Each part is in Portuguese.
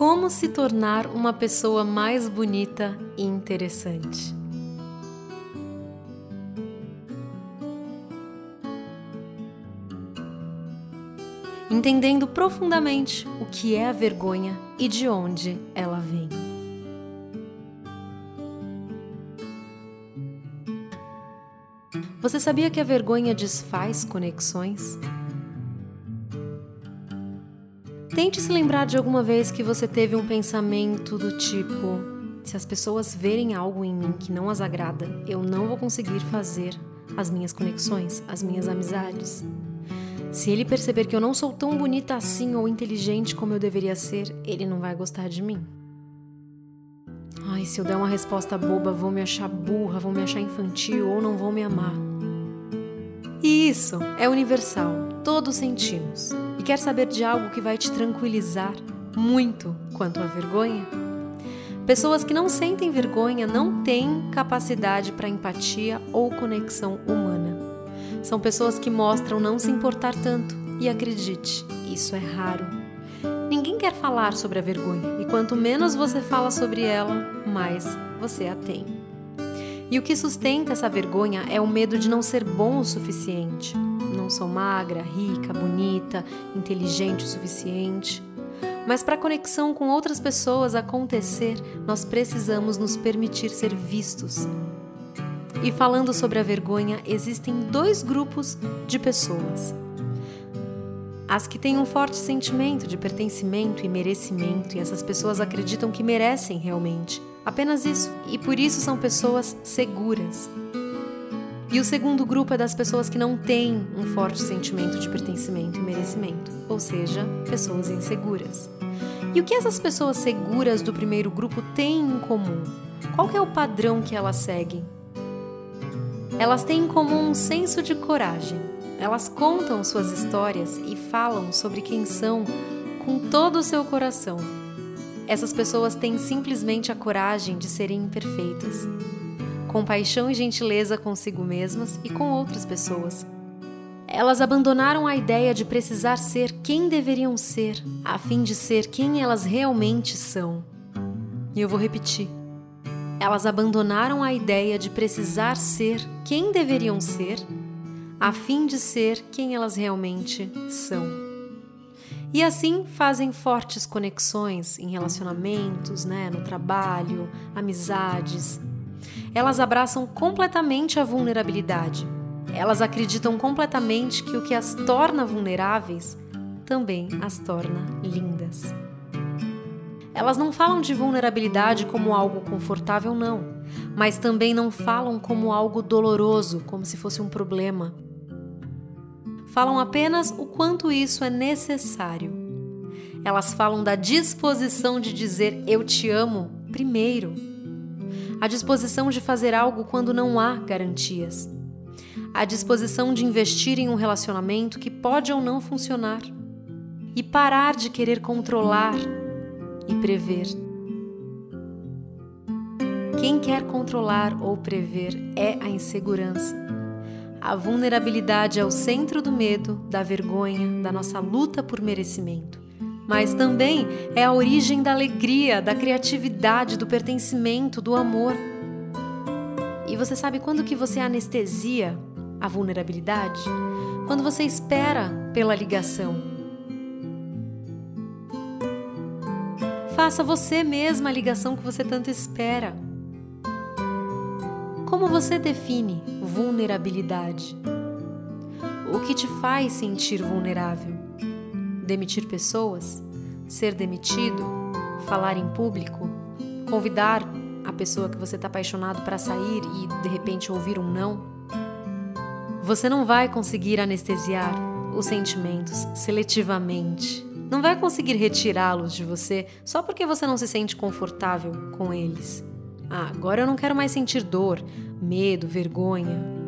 Como se tornar uma pessoa mais bonita e interessante? Entendendo profundamente o que é a vergonha e de onde ela vem. Você sabia que a vergonha desfaz conexões? Tente se lembrar de alguma vez que você teve um pensamento do tipo: se as pessoas verem algo em mim que não as agrada, eu não vou conseguir fazer as minhas conexões, as minhas amizades. Se ele perceber que eu não sou tão bonita assim ou inteligente como eu deveria ser, ele não vai gostar de mim. Ai, se eu der uma resposta boba, vão me achar burra, vão me achar infantil ou não vão me amar. E isso é universal, todos sentimos e quer saber de algo que vai te tranquilizar muito quanto à vergonha? Pessoas que não sentem vergonha não têm capacidade para empatia ou conexão humana. São pessoas que mostram não se importar tanto e acredite, isso é raro. Ninguém quer falar sobre a vergonha e quanto menos você fala sobre ela, mais você a tem. E o que sustenta essa vergonha é o medo de não ser bom o suficiente não sou magra, rica, bonita, inteligente o suficiente. Mas para a conexão com outras pessoas acontecer, nós precisamos nos permitir ser vistos. E falando sobre a vergonha, existem dois grupos de pessoas. As que têm um forte sentimento de pertencimento e merecimento, e essas pessoas acreditam que merecem realmente. Apenas isso. E por isso são pessoas seguras, e o segundo grupo é das pessoas que não têm um forte sentimento de pertencimento e merecimento, ou seja, pessoas inseguras. E o que essas pessoas seguras do primeiro grupo têm em comum? Qual é o padrão que elas seguem? Elas têm em comum um senso de coragem. Elas contam suas histórias e falam sobre quem são com todo o seu coração. Essas pessoas têm simplesmente a coragem de serem imperfeitas compaixão e gentileza consigo mesmas e com outras pessoas. Elas abandonaram a ideia de precisar ser quem deveriam ser, a fim de ser quem elas realmente são. E eu vou repetir. Elas abandonaram a ideia de precisar ser quem deveriam ser, a fim de ser quem elas realmente são. E assim fazem fortes conexões em relacionamentos, né, no trabalho, amizades, elas abraçam completamente a vulnerabilidade. Elas acreditam completamente que o que as torna vulneráveis também as torna lindas. Elas não falam de vulnerabilidade como algo confortável, não, mas também não falam como algo doloroso, como se fosse um problema. Falam apenas o quanto isso é necessário. Elas falam da disposição de dizer eu te amo primeiro a disposição de fazer algo quando não há garantias, a disposição de investir em um relacionamento que pode ou não funcionar e parar de querer controlar e prever. Quem quer controlar ou prever é a insegurança. A vulnerabilidade é o centro do medo, da vergonha, da nossa luta por merecimento mas também é a origem da alegria, da criatividade, do pertencimento, do amor. E você sabe quando que você anestesia a vulnerabilidade? Quando você espera pela ligação. Faça você mesma a ligação que você tanto espera. Como você define vulnerabilidade? O que te faz sentir vulnerável? Demitir pessoas, ser demitido, falar em público, convidar a pessoa que você está apaixonado para sair e de repente ouvir um não. Você não vai conseguir anestesiar os sentimentos seletivamente. Não vai conseguir retirá-los de você só porque você não se sente confortável com eles. Ah, agora eu não quero mais sentir dor, medo, vergonha.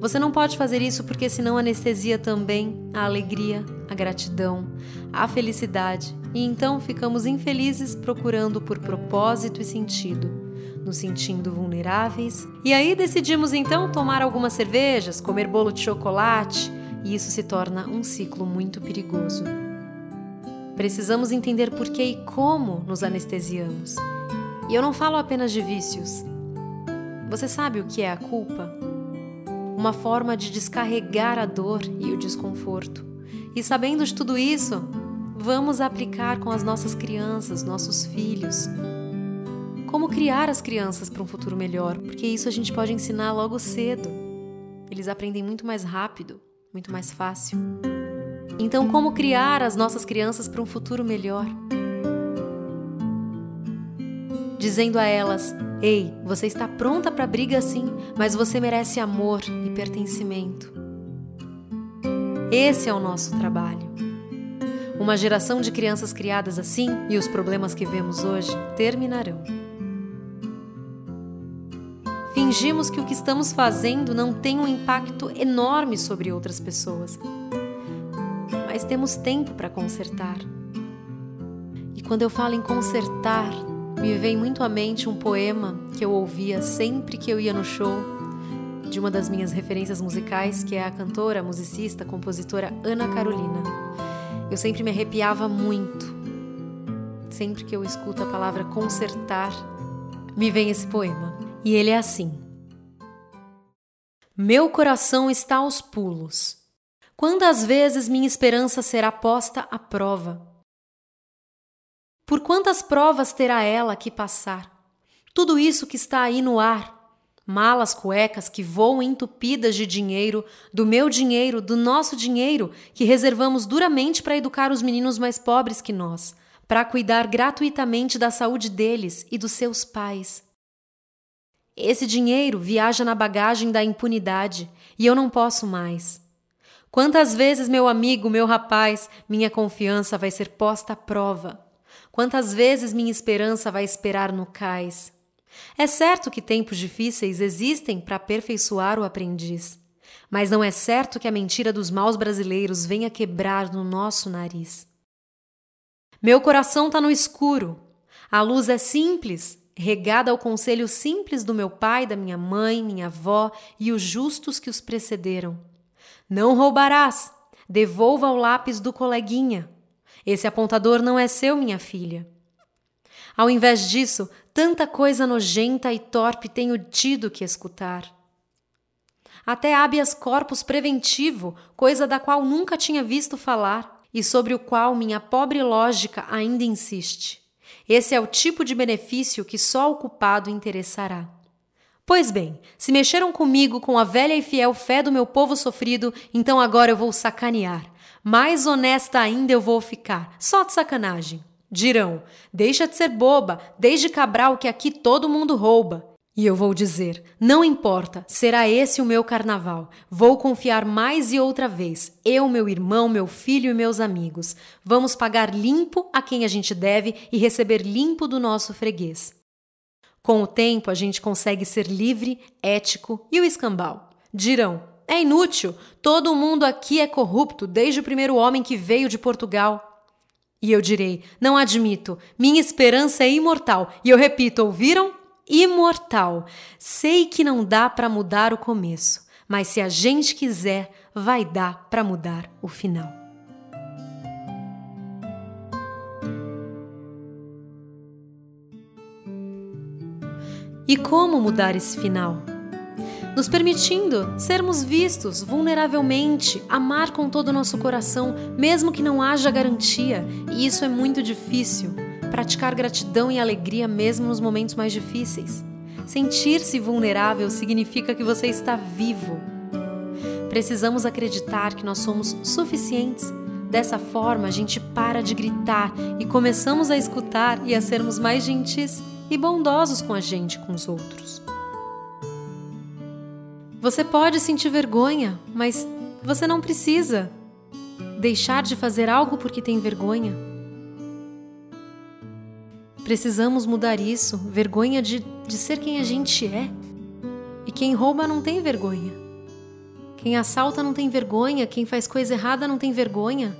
Você não pode fazer isso porque senão anestesia também a alegria, a gratidão, a felicidade e então ficamos infelizes procurando por propósito e sentido, nos sentindo vulneráveis. E aí decidimos então tomar algumas cervejas, comer bolo de chocolate e isso se torna um ciclo muito perigoso. Precisamos entender por que e como nos anestesiamos. E eu não falo apenas de vícios. Você sabe o que é a culpa? Uma forma de descarregar a dor e o desconforto. E sabendo de tudo isso, vamos aplicar com as nossas crianças, nossos filhos. Como criar as crianças para um futuro melhor, porque isso a gente pode ensinar logo cedo. Eles aprendem muito mais rápido, muito mais fácil. Então, como criar as nossas crianças para um futuro melhor? dizendo a elas: Ei, você está pronta para briga sim, mas você merece amor e pertencimento. Esse é o nosso trabalho. Uma geração de crianças criadas assim e os problemas que vemos hoje terminarão. Fingimos que o que estamos fazendo não tem um impacto enorme sobre outras pessoas, mas temos tempo para consertar. E quando eu falo em consertar, me vem muito à mente um poema que eu ouvia sempre que eu ia no show de uma das minhas referências musicais, que é a cantora, musicista, compositora Ana Carolina. Eu sempre me arrepiava muito. Sempre que eu escuto a palavra consertar, me vem esse poema. E ele é assim: Meu coração está aos pulos. Quantas vezes minha esperança será posta à prova? Por quantas provas terá ela que passar? Tudo isso que está aí no ar. Malas cuecas que voam entupidas de dinheiro, do meu dinheiro, do nosso dinheiro, que reservamos duramente para educar os meninos mais pobres que nós, para cuidar gratuitamente da saúde deles e dos seus pais. Esse dinheiro viaja na bagagem da impunidade e eu não posso mais. Quantas vezes, meu amigo, meu rapaz, minha confiança vai ser posta à prova? Quantas vezes minha esperança vai esperar no cais? É certo que tempos difíceis existem para aperfeiçoar o aprendiz, mas não é certo que a mentira dos maus brasileiros venha quebrar no nosso nariz. Meu coração está no escuro. A luz é simples, regada ao conselho simples do meu pai, da minha mãe, minha avó e os justos que os precederam. Não roubarás. Devolva o lápis do coleguinha. Esse apontador não é seu, minha filha. Ao invés disso, tanta coisa nojenta e torpe tenho tido que escutar. Até habeas corpus preventivo, coisa da qual nunca tinha visto falar e sobre o qual minha pobre lógica ainda insiste. Esse é o tipo de benefício que só o culpado interessará. Pois bem, se mexeram comigo com a velha e fiel fé do meu povo sofrido, então agora eu vou sacanear mais honesta ainda eu vou ficar, só de sacanagem. Dirão: deixa de ser boba, desde Cabral que aqui todo mundo rouba. E eu vou dizer: não importa, será esse o meu carnaval. Vou confiar mais e outra vez. Eu, meu irmão, meu filho e meus amigos. Vamos pagar limpo a quem a gente deve e receber limpo do nosso freguês. Com o tempo, a gente consegue ser livre, ético e o escambau. Dirão: é inútil. Todo mundo aqui é corrupto, desde o primeiro homem que veio de Portugal. E eu direi: não admito. Minha esperança é imortal. E eu repito: ouviram? Imortal. Sei que não dá para mudar o começo, mas se a gente quiser, vai dar para mudar o final. E como mudar esse final? Nos permitindo sermos vistos vulneravelmente, amar com todo o nosso coração, mesmo que não haja garantia, e isso é muito difícil. Praticar gratidão e alegria mesmo nos momentos mais difíceis. Sentir-se vulnerável significa que você está vivo. Precisamos acreditar que nós somos suficientes. Dessa forma, a gente para de gritar e começamos a escutar e a sermos mais gentis e bondosos com a gente com os outros. Você pode sentir vergonha, mas você não precisa deixar de fazer algo porque tem vergonha. Precisamos mudar isso vergonha de, de ser quem a gente é. E quem rouba não tem vergonha. Quem assalta não tem vergonha. Quem faz coisa errada não tem vergonha.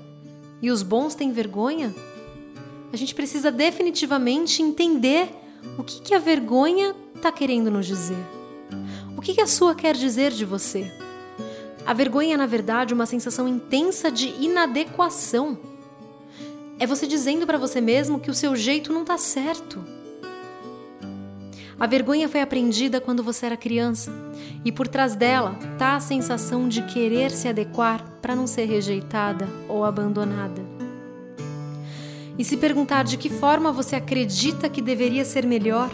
E os bons têm vergonha? A gente precisa definitivamente entender o que, que a vergonha está querendo nos dizer. O que a sua quer dizer de você? A vergonha é, na verdade, uma sensação intensa de inadequação. É você dizendo para você mesmo que o seu jeito não tá certo. A vergonha foi aprendida quando você era criança, e por trás dela tá a sensação de querer se adequar para não ser rejeitada ou abandonada. E se perguntar de que forma você acredita que deveria ser melhor,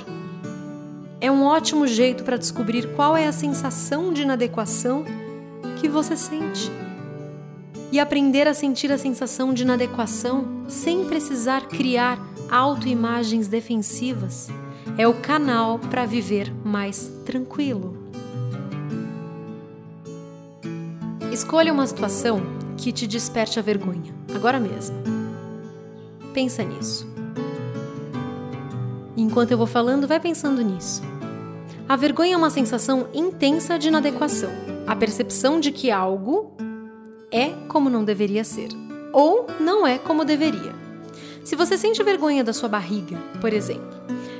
é um ótimo jeito para descobrir qual é a sensação de inadequação que você sente. E aprender a sentir a sensação de inadequação sem precisar criar autoimagens defensivas é o canal para viver mais tranquilo. Escolha uma situação que te desperte a vergonha, agora mesmo. Pensa nisso. Enquanto eu vou falando, vai pensando nisso. A vergonha é uma sensação intensa de inadequação, a percepção de que algo é como não deveria ser, ou não é como deveria. Se você sente vergonha da sua barriga, por exemplo,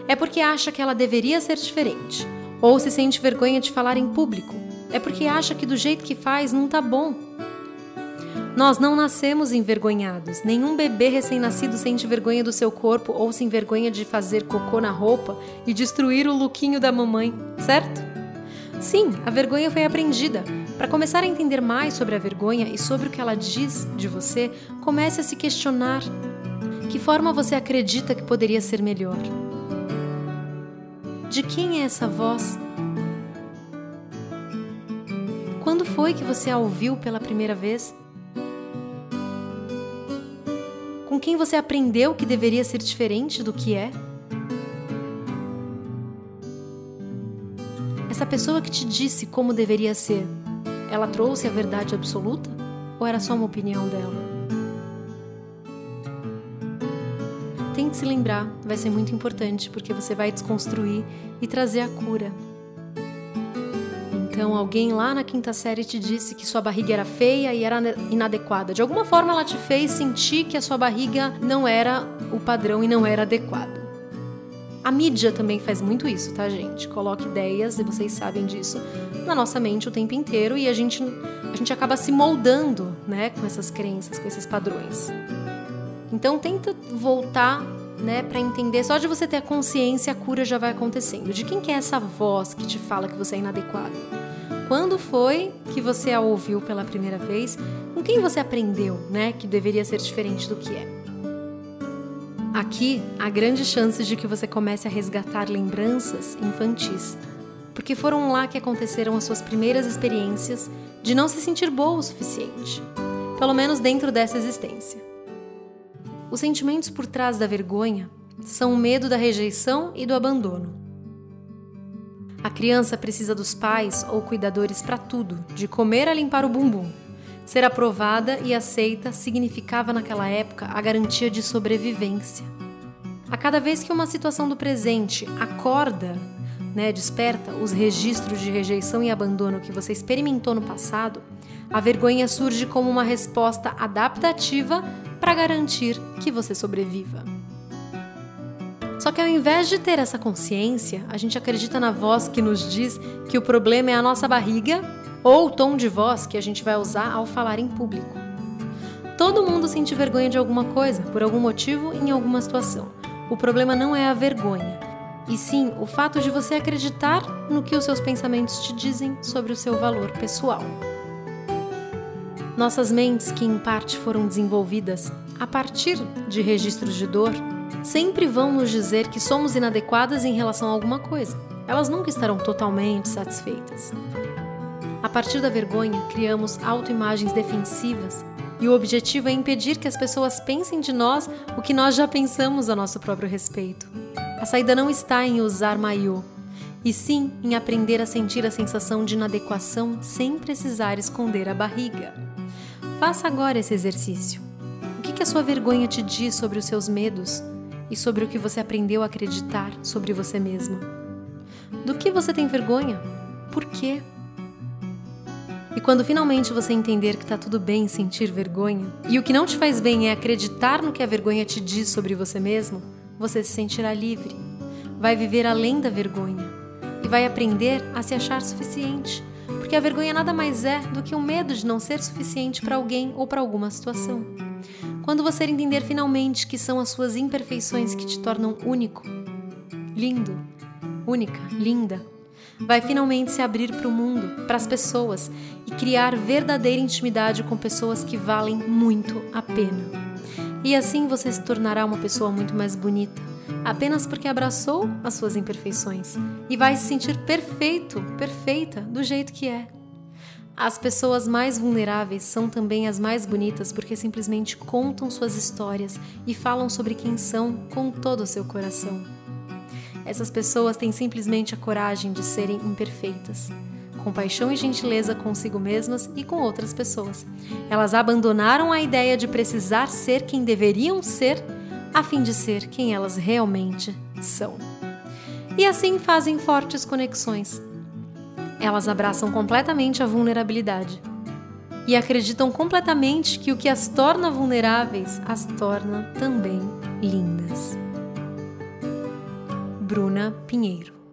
é porque acha que ela deveria ser diferente, ou se sente vergonha de falar em público, é porque acha que do jeito que faz não tá bom. Nós não nascemos envergonhados. Nenhum bebê recém-nascido sente vergonha do seu corpo ou se envergonha de fazer cocô na roupa e destruir o lookinho da mamãe, certo? Sim, a vergonha foi aprendida. Para começar a entender mais sobre a vergonha e sobre o que ela diz de você, comece a se questionar: que forma você acredita que poderia ser melhor? De quem é essa voz? Quando foi que você a ouviu pela primeira vez? Quem você aprendeu que deveria ser diferente do que é? Essa pessoa que te disse como deveria ser, ela trouxe a verdade absoluta ou era só uma opinião dela? Tente se lembrar, vai ser muito importante porque você vai desconstruir e trazer a cura. Então, alguém lá na quinta série te disse que sua barriga era feia e era inadequada. De alguma forma, ela te fez sentir que a sua barriga não era o padrão e não era adequado. A mídia também faz muito isso, tá, gente? Coloca ideias, e vocês sabem disso, na nossa mente o tempo inteiro e a gente, a gente acaba se moldando, né, com essas crenças, com esses padrões. Então tenta voltar, né, para entender. Só de você ter a consciência, a cura já vai acontecendo. De quem que é essa voz que te fala que você é inadequado? Quando foi que você a ouviu pela primeira vez? Com quem você aprendeu, né, que deveria ser diferente do que é? Aqui há grande chance de que você comece a resgatar lembranças infantis, porque foram lá que aconteceram as suas primeiras experiências de não se sentir boa o suficiente, pelo menos dentro dessa existência. Os sentimentos por trás da vergonha são o medo da rejeição e do abandono. A criança precisa dos pais ou cuidadores para tudo, de comer a limpar o bumbum. Ser aprovada e aceita significava naquela época a garantia de sobrevivência. A cada vez que uma situação do presente acorda, né, desperta os registros de rejeição e abandono que você experimentou no passado, a vergonha surge como uma resposta adaptativa para garantir que você sobreviva. Só que ao invés de ter essa consciência, a gente acredita na voz que nos diz que o problema é a nossa barriga ou o tom de voz que a gente vai usar ao falar em público. Todo mundo sente vergonha de alguma coisa, por algum motivo, em alguma situação. O problema não é a vergonha, e sim o fato de você acreditar no que os seus pensamentos te dizem sobre o seu valor pessoal. Nossas mentes, que em parte foram desenvolvidas a partir de registros de dor, sempre vão nos dizer que somos inadequadas em relação a alguma coisa. Elas nunca estarão totalmente satisfeitas. A partir da vergonha, criamos autoimagens defensivas e o objetivo é impedir que as pessoas pensem de nós o que nós já pensamos a nosso próprio respeito. A saída não está em usar maiô, e sim em aprender a sentir a sensação de inadequação sem precisar esconder a barriga. Faça agora esse exercício. O que, que a sua vergonha te diz sobre os seus medos e sobre o que você aprendeu a acreditar sobre você mesmo? Do que você tem vergonha? Por quê? E quando finalmente você entender que está tudo bem sentir vergonha, e o que não te faz bem é acreditar no que a vergonha te diz sobre você mesmo, você se sentirá livre. Vai viver além da vergonha e vai aprender a se achar suficiente porque a vergonha nada mais é do que o medo de não ser suficiente para alguém ou para alguma situação. Quando você entender finalmente que são as suas imperfeições que te tornam único, lindo, única, linda, vai finalmente se abrir para o mundo, para as pessoas e criar verdadeira intimidade com pessoas que valem muito a pena. E assim você se tornará uma pessoa muito mais bonita, apenas porque abraçou as suas imperfeições e vai se sentir perfeito, perfeita do jeito que é. As pessoas mais vulneráveis são também as mais bonitas porque simplesmente contam suas histórias e falam sobre quem são com todo o seu coração. Essas pessoas têm simplesmente a coragem de serem imperfeitas, com paixão e gentileza consigo mesmas e com outras pessoas. Elas abandonaram a ideia de precisar ser quem deveriam ser a fim de ser quem elas realmente são. E assim fazem fortes conexões, elas abraçam completamente a vulnerabilidade e acreditam completamente que o que as torna vulneráveis as torna também lindas. Bruna Pinheiro